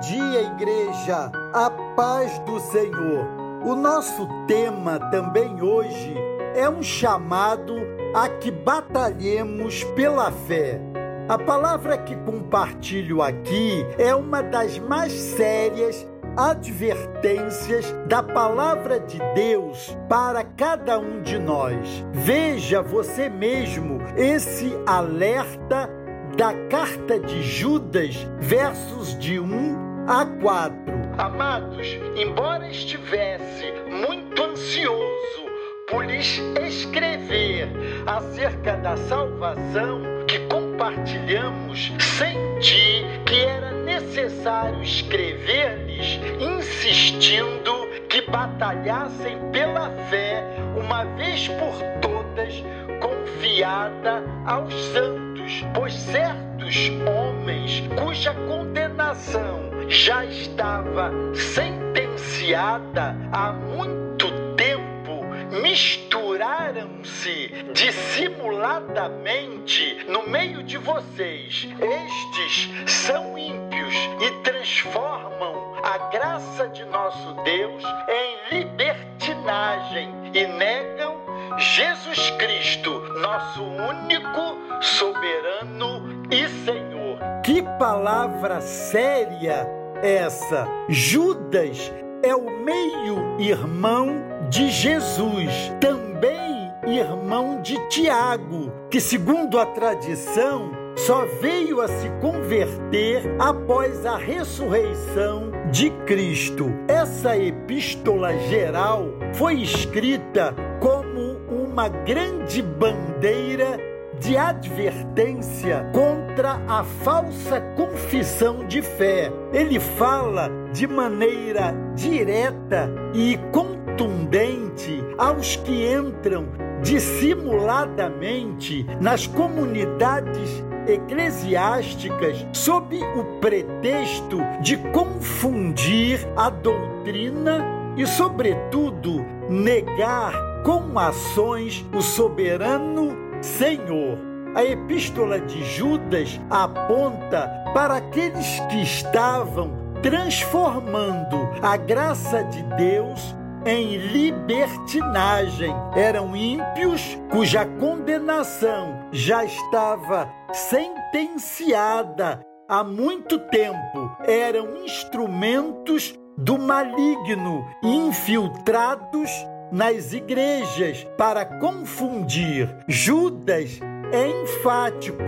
dia, igreja, a paz do Senhor. O nosso tema também hoje é um chamado a que batalhemos pela fé. A palavra que compartilho aqui é uma das mais sérias advertências da palavra de Deus para cada um de nós. Veja você mesmo esse alerta da carta de Judas, versos de 1 a 4. Amados, embora estivesse muito ansioso por lhes escrever acerca da salvação que compartilhamos, senti que era necessário escrever-lhes, insistindo que batalhassem pela fé, uma vez por todas, confiada aos santos, pois certos homens cuja condenação já estava sentenciada há muito tempo, misturaram-se dissimuladamente no meio de vocês. Estes são ímpios e transformam a graça de nosso Deus em libertinagem e negam Jesus Cristo, nosso único, soberano e Senhor. Que palavra séria essa! Judas é o meio-irmão de Jesus, também irmão de Tiago, que, segundo a tradição, só veio a se converter após a ressurreição de Cristo. Essa epístola geral foi escrita como uma grande bandeira de advertência contra a falsa confissão de fé. Ele fala de maneira direta e contundente aos que entram dissimuladamente nas comunidades eclesiásticas sob o pretexto de confundir a doutrina e, sobretudo, negar com ações o soberano Senhor. A epístola de Judas aponta para aqueles que estavam transformando a graça de Deus em libertinagem. Eram ímpios cuja condenação já estava sentenciada há muito tempo. Eram instrumentos do maligno infiltrados nas igrejas para confundir. Judas é enfático.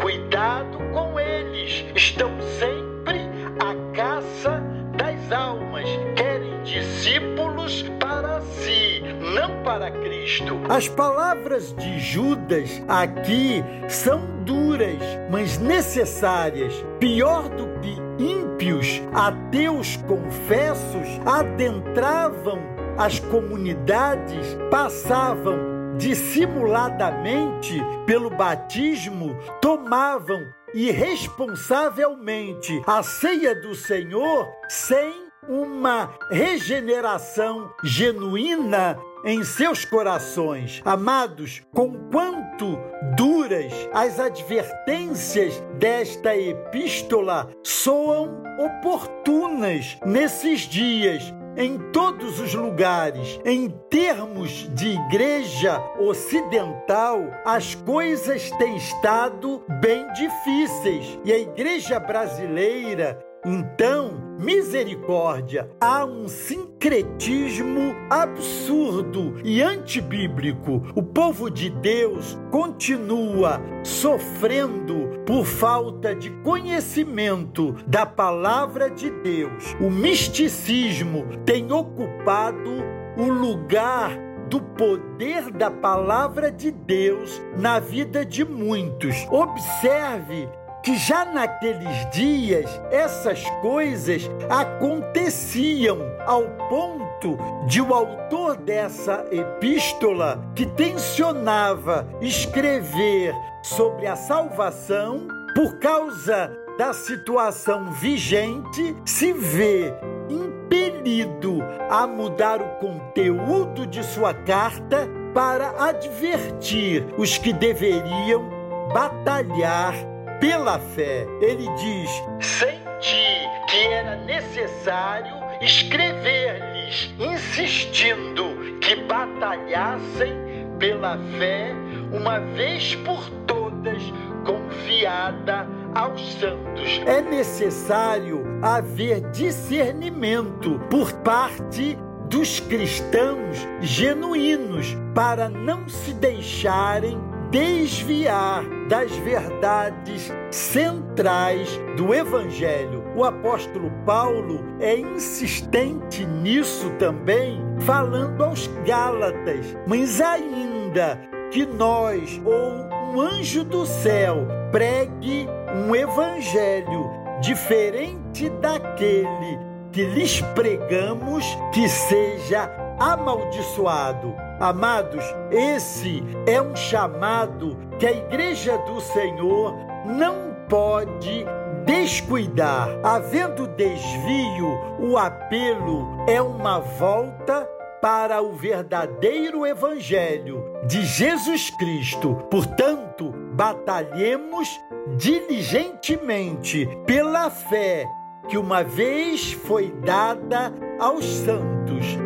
Cuidado com eles, estão sempre à caça das almas, querem discípulos para si, não para Cristo. As palavras de Judas aqui são duras, mas necessárias. Pior do que ímpios, ateus confessos adentravam as comunidades passavam dissimuladamente pelo batismo, tomavam irresponsavelmente a ceia do Senhor sem uma regeneração genuína em seus corações. Amados, com quanto duras as advertências desta epístola soam oportunas nesses dias em todos os lugares. Em termos de igreja ocidental, as coisas têm estado bem difíceis e a igreja brasileira então, misericórdia, há um sincretismo absurdo e antibíblico. O povo de Deus continua sofrendo por falta de conhecimento da palavra de Deus. O misticismo tem ocupado o lugar do poder da palavra de Deus na vida de muitos. Observe que já naqueles dias essas coisas aconteciam ao ponto de o autor dessa epístola, que tensionava escrever sobre a salvação, por causa da situação vigente, se vê impelido a mudar o conteúdo de sua carta para advertir os que deveriam batalhar pela fé. Ele diz: Senti que era necessário escrever-lhes, insistindo que batalhassem pela fé, uma vez por todas, confiada aos santos. É necessário haver discernimento por parte dos cristãos genuínos para não se deixarem desviar das verdades centrais do Evangelho. O apóstolo Paulo é insistente nisso também, falando aos Gálatas, mas ainda que nós ou um anjo do céu pregue um evangelho diferente daquele que lhes pregamos, que seja amaldiçoado. Amados, esse é um chamado que a Igreja do Senhor não pode descuidar. Havendo desvio, o apelo é uma volta para o verdadeiro Evangelho de Jesus Cristo. Portanto, batalhemos diligentemente pela fé que uma vez foi dada aos santos.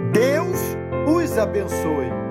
Abençoe.